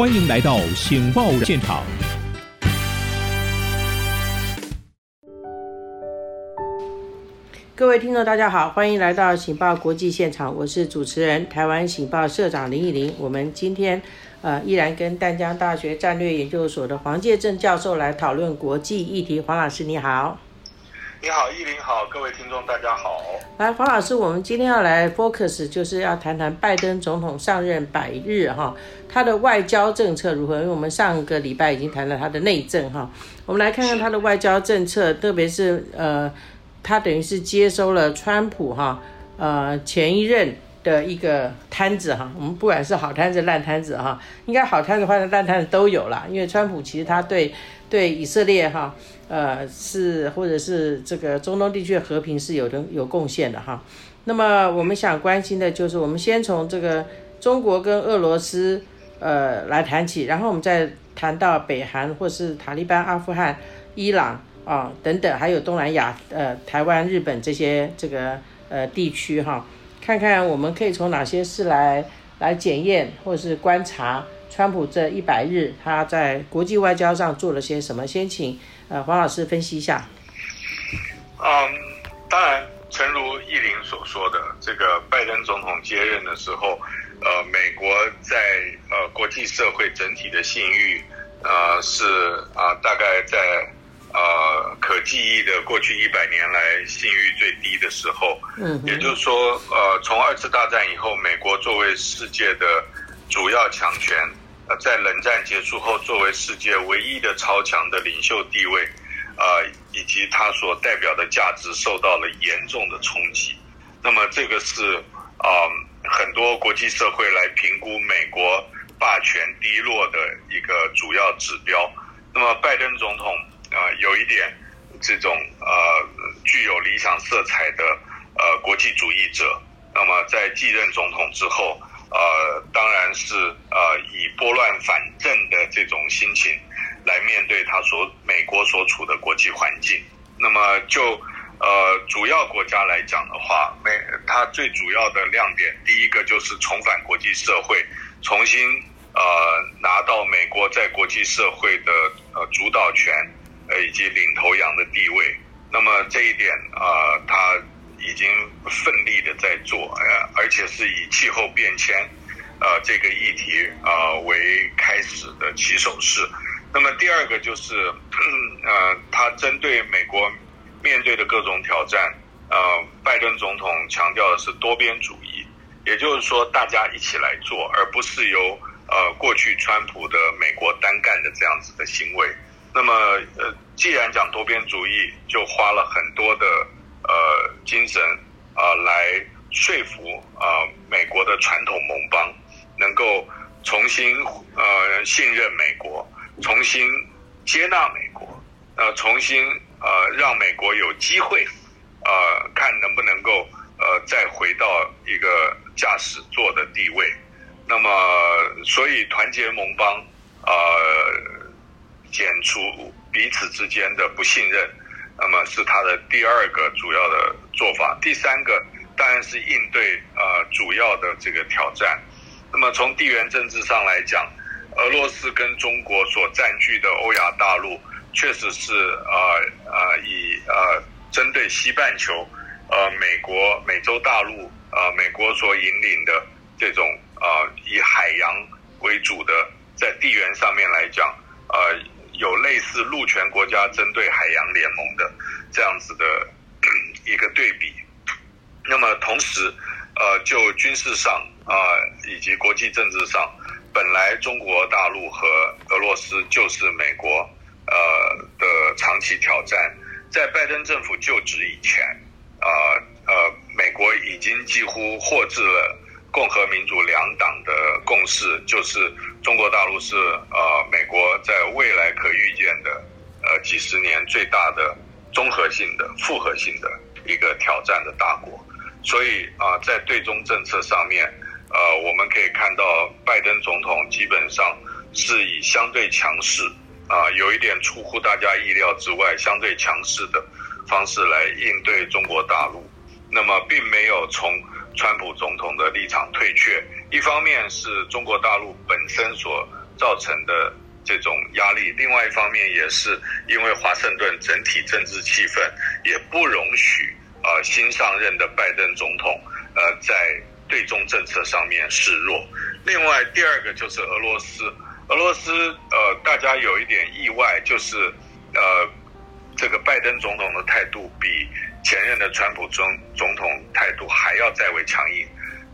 欢迎来到《醒报》现场。各位听众，大家好，欢迎来到《醒报国际现场》，我是主持人台湾醒报社长林依林。我们今天呃依然跟淡江大学战略研究所的黄介正教授来讨论国际议题。黄老师你好，你好，依林好，各位听众大家好。来，黄老师，我们今天要来 focus 就是要谈谈拜登总统上任百日哈，他的外交政策如何？因为我们上个礼拜已经谈了他的内政哈，我们来看看他的外交政策，特别是呃。他等于是接收了川普哈，呃前一任的一个摊子哈，我们不管是好摊子烂摊子哈，应该好摊子或者烂摊子都有啦。因为川普其实他对对以色列哈，呃是或者是这个中东地区的和平是有的有贡献的哈。那么我们想关心的就是，我们先从这个中国跟俄罗斯呃来谈起，然后我们再谈到北韩或是塔利班、阿富汗、伊朗。啊，等等，还有东南亚，呃，台湾、日本这些这个呃地区哈，看看我们可以从哪些事来来检验或者是观察川普这一百日他在国际外交上做了些什么？先请呃黄老师分析一下。嗯，当然，诚如易林所说的，这个拜登总统接任的时候，呃，美国在呃国际社会整体的信誉，呃，是啊，大概在。呃，可记忆的过去一百年来信誉最低的时候，嗯，也就是说，呃，从二次大战以后，美国作为世界的主要强权，在冷战结束后，作为世界唯一的超强的领袖地位，呃，以及它所代表的价值受到了严重的冲击。那么，这个是啊，很多国际社会来评估美国霸权低落的一个主要指标。那么，拜登总统。啊，有一点这种呃具有理想色彩的呃国际主义者，那么在继任总统之后，呃，当然是呃以拨乱反正的这种心情来面对他所美国所处的国际环境。那么就呃主要国家来讲的话，美它最主要的亮点，第一个就是重返国际社会，重新呃拿到美国在国际社会的呃主导权。呃，以及领头羊的地位，那么这一点啊，他已经奋力的在做，呃，而且是以气候变迁，呃，这个议题啊为开始的起手式。那么第二个就是，呃，他针对美国面对的各种挑战，呃，拜登总统强调的是多边主义，也就是说大家一起来做，而不是由呃过去川普的美国单干的这样子的行为。那么，呃，既然讲多边主义，就花了很多的呃精神啊，来说服啊美国的传统盟邦能够重新呃信任美国，重新接纳美国，呃，重新呃让美国有机会呃看能不能够呃再回到一个驾驶座的地位。那么，所以团结盟邦啊。减除彼此之间的不信任，那么是他的第二个主要的做法。第三个当然是应对呃主要的这个挑战。那么从地缘政治上来讲，俄罗斯跟中国所占据的欧亚大陆，确实是呃呃以呃针对西半球呃美国美洲大陆呃美国所引领的这种呃以海洋为主的，在地缘上面来讲呃。有类似陆权国家针对海洋联盟的这样子的一个对比，那么同时，呃，就军事上啊以及国际政治上，本来中国大陆和俄罗斯就是美国呃的长期挑战，在拜登政府就职以前，啊呃，美国已经几乎获致了。共和民主两党的共识就是，中国大陆是呃美国在未来可预见的呃几十年最大的综合性的复合性的一个挑战的大国，所以啊在对中政策上面，呃我们可以看到拜登总统基本上是以相对强势啊有一点出乎大家意料之外相对强势的方式来应对中国大陆，那么并没有从。川普总统的立场退却，一方面是中国大陆本身所造成的这种压力。另外一方面，也是因为华盛顿整体政治气氛也不容许呃新上任的拜登总统呃在对中政策上面示弱。另外，第二个就是俄罗斯，俄罗斯呃大家有一点意外，就是呃这个拜登总统的态度比前任的川普总总统态度还要再为强硬。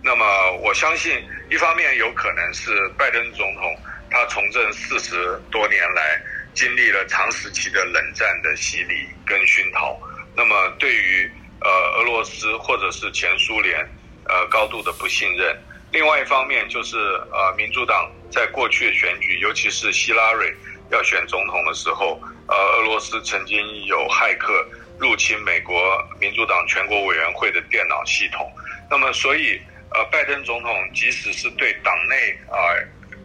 那么我相信，一方面有可能是拜登总统他从政四十多年来经历了长时期的冷战的洗礼跟熏陶，那么对于呃俄罗斯或者是前苏联呃高度的不信任。另外一方面就是呃民主党在过去的选举，尤其是希拉蕊要选总统的时候，呃俄罗斯曾经有骇客入侵美国民主党全国委员会的电脑系统，那么所以。呃，拜登总统即使是对党内啊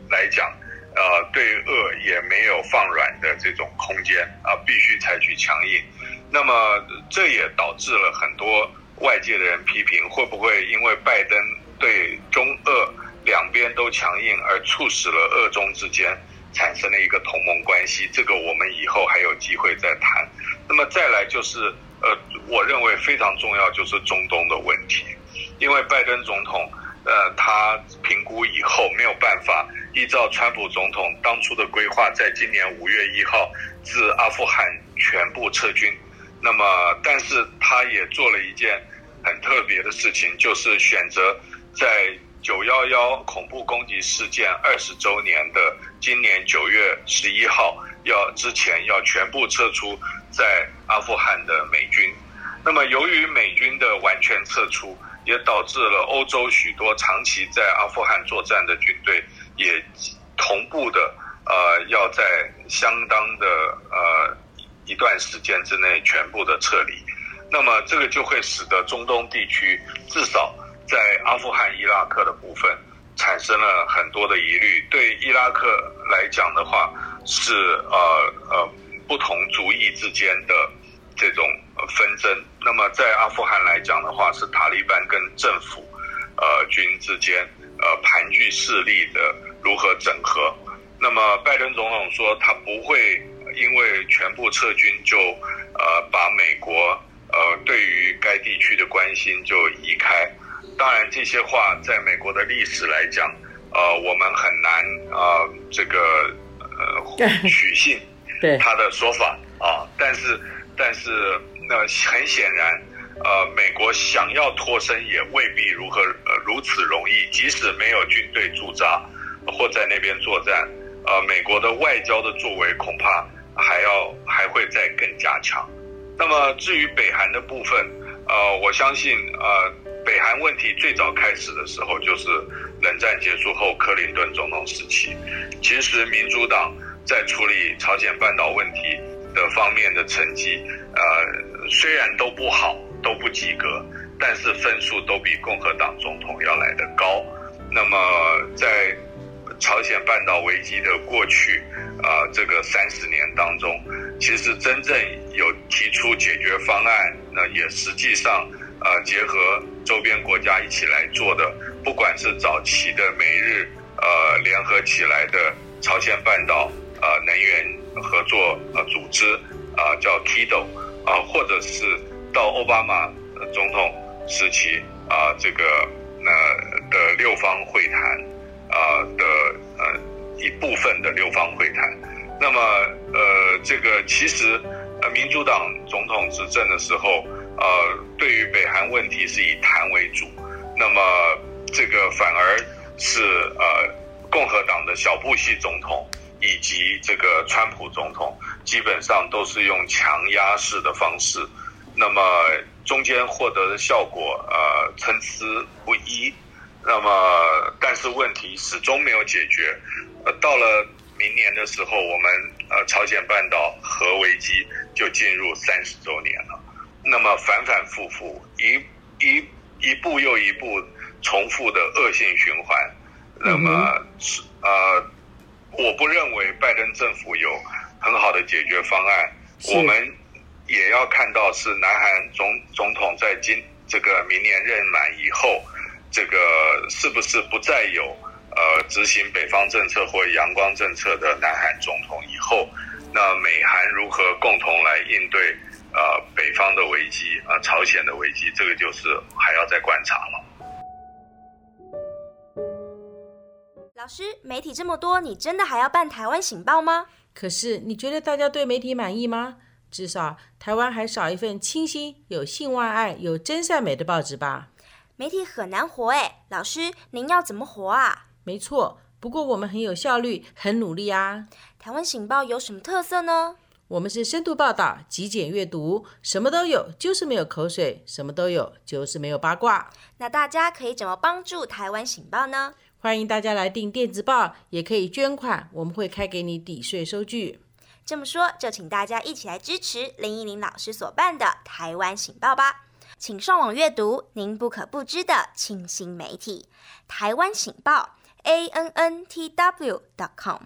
来讲，呃，对恶也没有放软的这种空间啊，必须采取强硬。那么这也导致了很多外界的人批评，会不会因为拜登对中俄两边都强硬，而促使了俄中之间产生了一个同盟关系？这个我们以后还有机会再谈。那么再来就是，呃，我认为非常重要就是中东的问题。因为拜登总统，呃，他评估以后没有办法依照川普总统当初的规划，在今年五月一号自阿富汗全部撤军。那么，但是他也做了一件很特别的事情，就是选择在九幺幺恐怖攻击事件二十周年的今年九月十一号要之前要全部撤出在阿富汗的美军。那么，由于美军的完全撤出。也导致了欧洲许多长期在阿富汗作战的军队也同步的呃要在相当的呃一段时间之内全部的撤离，那么这个就会使得中东地区至少在阿富汗、伊拉克的部分产生了很多的疑虑。对伊拉克来讲的话，是呃呃不同族裔之间的。这种纷争，那么在阿富汗来讲的话，是塔利班跟政府，呃军之间，呃盘踞势力的如何整合？那么拜登总统说，他不会因为全部撤军就，呃把美国呃对于该地区的关心就移开。当然，这些话在美国的历史来讲，呃我们很难啊这个呃 取信他的说法啊，但是。但是，那很显然，呃，美国想要脱身也未必如何呃如此容易。即使没有军队驻扎或在那边作战，呃，美国的外交的作为恐怕还要还会再更加强。那么，至于北韩的部分，呃，我相信，呃，北韩问题最早开始的时候就是冷战结束后克林顿总统时期。其实，民主党在处理朝鲜半岛问题。的方面的成绩，呃，虽然都不好，都不及格，但是分数都比共和党总统要来的高。那么，在朝鲜半岛危机的过去，啊，这个三十年当中，其实真正有提出解决方案，那也实际上，呃，结合周边国家一起来做的，不管是早期的美日，呃，联合起来的朝鲜半岛，呃，能源。合作呃组织啊叫 KIDO 啊，或者是到奥巴马总统时期啊这个呃的六方会谈啊的呃一部分的六方会谈，那么呃这个其实呃民主党总统执政的时候呃对于北韩问题是以谈为主，那么这个反而是呃共和党的小布希总统。以及这个川普总统基本上都是用强压式的方式，那么中间获得的效果呃参差不一，那么但是问题始终没有解决，呃到了明年的时候，我们呃朝鲜半岛核危机就进入三十周年了，那么反反复复一一一步又一步重复的恶性循环，那么是呃。我不认为拜登政府有很好的解决方案。我们也要看到是南韩总总统在今这个明年任满以后，这个是不是不再有呃呃执行北方政策或阳光政策的南韩总统以后，那美韩如何共同来应对呃北方的危机啊、朝鲜的危机，这个就是还要再观察了。老师，媒体这么多，你真的还要办台湾醒报吗？可是你觉得大家对媒体满意吗？至少台湾还少一份清新、有性外爱、有真善美的报纸吧？媒体很难活哎，老师，您要怎么活啊？没错，不过我们很有效率，很努力啊。台湾醒报有什么特色呢？我们是深度报道、极简阅读，什么都有，就是没有口水；什么都有，就是没有八卦。那大家可以怎么帮助台湾醒报呢？欢迎大家来订电子报，也可以捐款，我们会开给你抵税收据。这么说，就请大家一起来支持林依林老师所办的台湾醒报吧。请上网阅读您不可不知的清新媒体——台湾醒报 a n n t w dot com。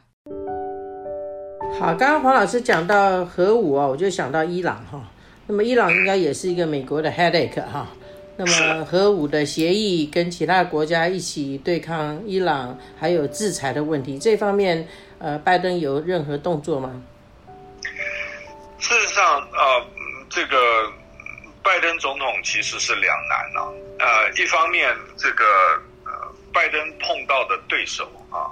好，刚刚黄老师讲到核武啊，我就想到伊朗哈。那么伊朗应该也是一个美国的 headache 哈。那么核武的协议跟其他国家一起对抗伊朗，还有制裁的问题，这方面呃，拜登有任何动作吗？事实上，呃，这个拜登总统其实是两难了。呃，一方面，这个呃，拜登碰到的对手啊，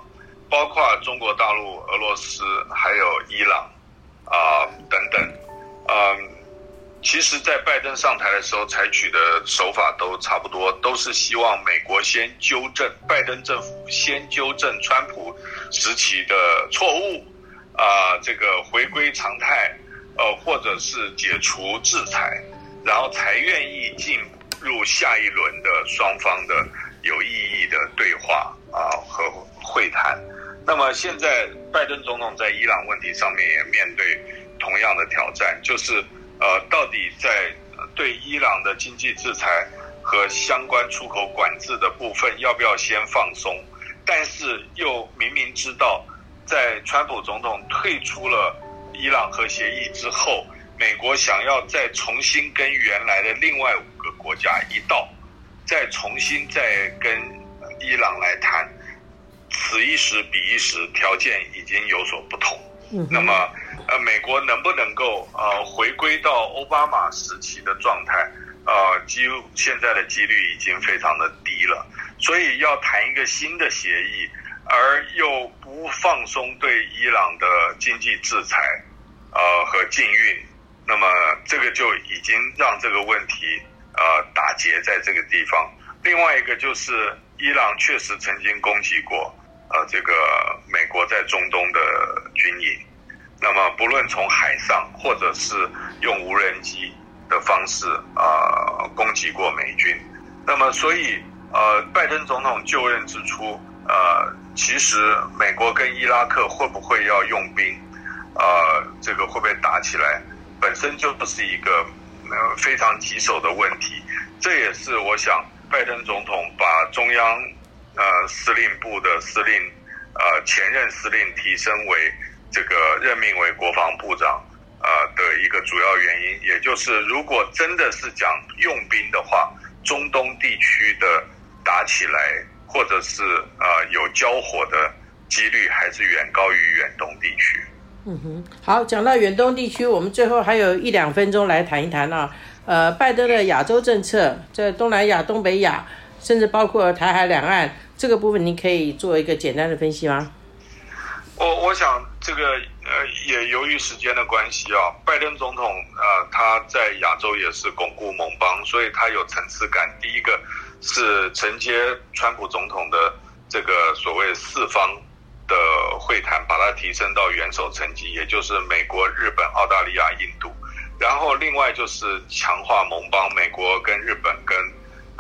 包括中国大陆、俄罗斯，还有伊朗啊等等，嗯。其实，在拜登上台的时候，采取的手法都差不多，都是希望美国先纠正拜登政府先纠正川普时期的错误，啊，这个回归常态，呃，或者是解除制裁，然后才愿意进入下一轮的双方的有意义的对话啊和会谈。那么现在，拜登总统在伊朗问题上面也面对同样的挑战，就是。呃，到底在对伊朗的经济制裁和相关出口管制的部分，要不要先放松？但是又明明知道，在川普总统退出了伊朗核协议之后，美国想要再重新跟原来的另外五个国家一道，再重新再跟伊朗来谈，此一时彼一时，条件已经有所不同。那么，呃，美国能不能够呃回归到奥巴马时期的状态？呃，几乎现在的几率已经非常的低了。所以要谈一个新的协议，而又不放松对伊朗的经济制裁，呃和禁运，那么这个就已经让这个问题呃打结在这个地方。另外一个就是伊朗确实曾经攻击过。呃，这个美国在中东的军营，那么不论从海上或者是用无人机的方式啊攻击过美军，那么所以呃，拜登总统就任之初，呃，其实美国跟伊拉克会不会要用兵，呃，这个会不会打起来，本身就不是一个呃非常棘手的问题，这也是我想拜登总统把中央。呃，司令部的司令，呃，前任司令提升为这个任命为国防部长，呃的一个主要原因，也就是如果真的是讲用兵的话，中东地区的打起来，或者是呃有交火的几率，还是远高于远东地区。嗯哼，好，讲到远东地区，我们最后还有一两分钟来谈一谈啊，呃，拜登的亚洲政策，在东南亚、东北亚，甚至包括台海两岸。这个部分您可以做一个简单的分析吗？我我想这个呃也由于时间的关系啊，拜登总统呃他在亚洲也是巩固盟邦，所以他有层次感。第一个是承接川普总统的这个所谓四方的会谈，把它提升到元首层级，也就是美国、日本、澳大利亚、印度。然后另外就是强化盟邦，美国跟日本跟。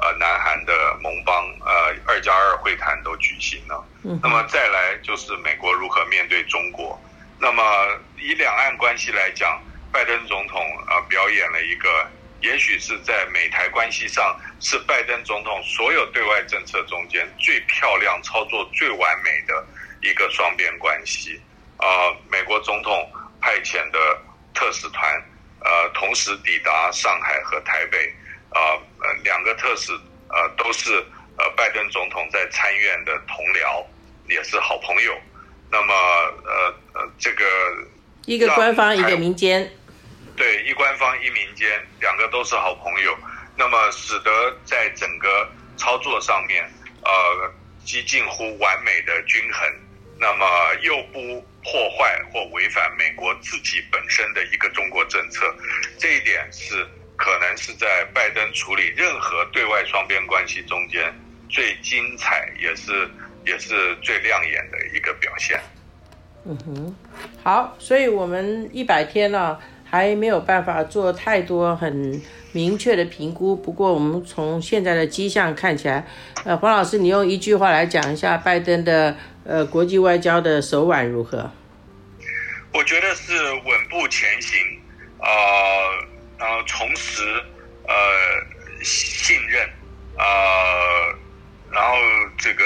呃，南韩的盟邦，呃，二加二会谈都举行了。那么再来就是美国如何面对中国。那么以两岸关系来讲，拜登总统啊表演了一个，也许是在美台关系上是拜登总统所有对外政策中间最漂亮、操作最完美的一个双边关系。啊，美国总统派遣的特使团，呃，同时抵达上海和台北。啊，呃，两个特使，呃，都是呃拜登总统在参院的同僚，也是好朋友。那么呃呃，这个一个官方，一个民间，对，一官方一民间，两个都是好朋友。那么使得在整个操作上面，呃，几近乎完美的均衡。那么又不破坏或违反美国自己本身的一个中国政策，这一点是可能是在拜登处理任何对外双边关系中间最精彩，也是也是最亮眼的一个表现。嗯哼，好，所以我们一百天呢还没有办法做太多很明确的评估。不过我们从现在的迹象看起来，呃，黄老师，你用一句话来讲一下拜登的。呃，国际外交的手腕如何？我觉得是稳步前行，呃，然后重拾呃信任，呃，然后这个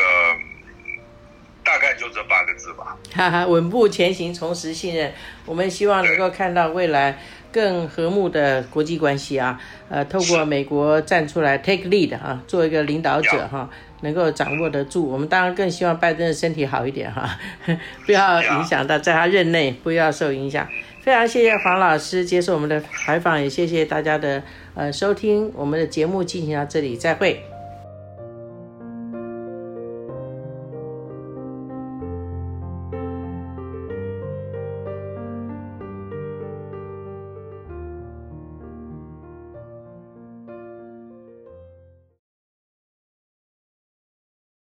大概就这八个字吧。哈哈，稳步前行，重拾信任。我们希望能够看到未来更和睦的国际关系啊。呃，透过美国站出来 take lead 啊，做一个领导者哈。能够掌握得住，我们当然更希望拜登的身体好一点哈，不要影响到在他任内，不要受影响。非常谢谢黄老师接受我们的采访，也谢谢大家的呃收听，我们的节目进行到这里，再会。